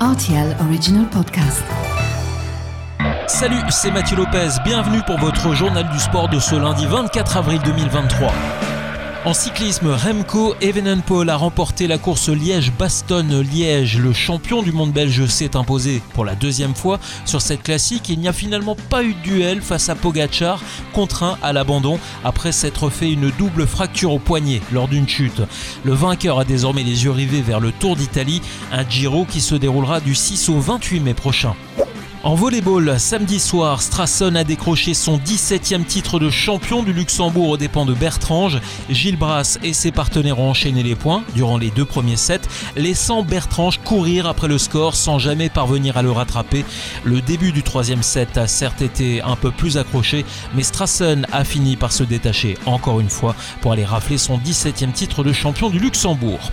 RTL Original Podcast. Salut, c'est Mathieu Lopez. Bienvenue pour votre journal du sport de ce lundi 24 avril 2023. En cyclisme, Remco Evenepoel a remporté la course Liège-Bastogne-Liège. Le champion du monde belge s'est imposé pour la deuxième fois sur cette classique. Il n'y a finalement pas eu de duel face à Pogachar, contraint à l'abandon après s'être fait une double fracture au poignet lors d'une chute. Le vainqueur a désormais les yeux rivés vers le Tour d'Italie, un Giro qui se déroulera du 6 au 28 mai prochain. En volleyball, samedi soir, Strassen a décroché son 17e titre de champion du Luxembourg aux dépens de Bertrange. Gilles Brass et ses partenaires ont enchaîné les points durant les deux premiers sets, laissant Bertrange courir après le score sans jamais parvenir à le rattraper. Le début du troisième set a certes été un peu plus accroché, mais Strassen a fini par se détacher encore une fois pour aller rafler son 17e titre de champion du Luxembourg.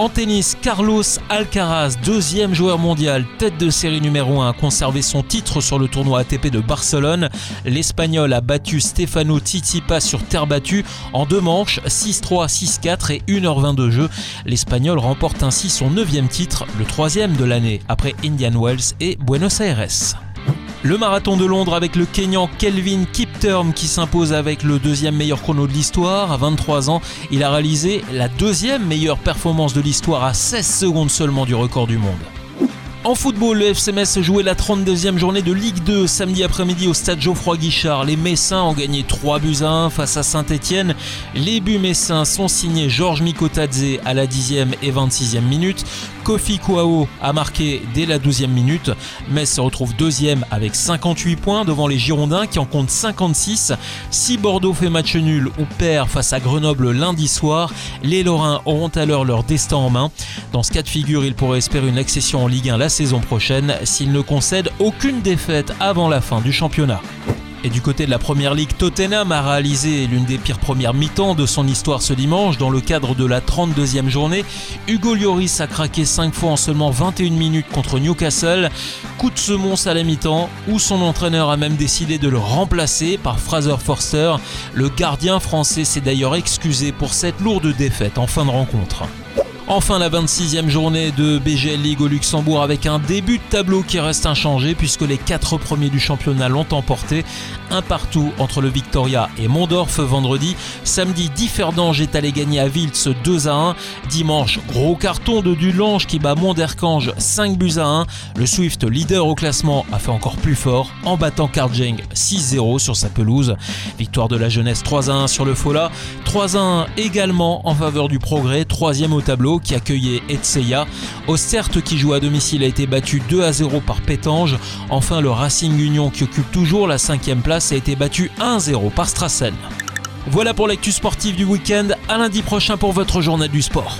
En tennis, Carlos Alcaraz, deuxième joueur mondial, tête de série numéro 1, a conservé son titre sur le tournoi ATP de Barcelone. L'Espagnol a battu Stefano Tsitsipas sur terre battue en deux manches, 6-3, 6-4 et 1h20 de jeu. L'Espagnol remporte ainsi son neuvième titre, le troisième de l'année, après Indian Wells et Buenos Aires. Le marathon de Londres avec le Kenyan Kelvin Kipterm qui s'impose avec le deuxième meilleur chrono de l'histoire. À 23 ans, il a réalisé la deuxième meilleure performance de l'histoire à 16 secondes seulement du record du monde. En football, le FC Metz jouait la 32e journée de Ligue 2 samedi après-midi au stade Geoffroy Guichard. Les Messins ont gagné 3 buts à 1 face à Saint-Etienne. Les buts messins sont signés Georges Mikotadze à la 10e et 26e minute. Kofi Kouao a marqué dès la 12e minute. Metz se retrouve deuxième avec 58 points devant les Girondins qui en comptent 56. Si Bordeaux fait match nul ou perd face à Grenoble lundi soir, les Lorrains auront alors leur destin en main. Dans ce cas de figure, ils pourraient espérer une accession en Ligue 1 la saison prochaine s'ils ne concèdent aucune défaite avant la fin du championnat. Et du côté de la Première Ligue, Tottenham a réalisé l'une des pires premières mi-temps de son histoire ce dimanche dans le cadre de la 32e journée. Hugo Lloris a craqué 5 fois en seulement 21 minutes contre Newcastle. Coup de semonce à la mi-temps où son entraîneur a même décidé de le remplacer par Fraser Forster. Le gardien français s'est d'ailleurs excusé pour cette lourde défaite en fin de rencontre. Enfin la 26e journée de BGL League au Luxembourg avec un début de tableau qui reste inchangé puisque les quatre premiers du championnat l'ont emporté. Un partout entre le Victoria et Mondorf vendredi. Samedi, Differdange est allé gagner à Wiltz 2 à 1. Dimanche, gros carton de Dulange qui bat Monderkange 5 buts à 1. Le Swift, leader au classement, a fait encore plus fort en battant Karjeng 6-0 sur sa pelouse. Victoire de la jeunesse 3 à 1 sur le Fola. 3 à 1 également en faveur du progrès, troisième au tableau qui accueillait Etseya. Ostert qui joue à domicile a été battu 2 à 0 par Pétange. Enfin le Racing Union qui occupe toujours la cinquième place a été battu 1 0 par Strassen. Voilà pour l'actu sportive du week-end. À lundi prochain pour votre journal du sport.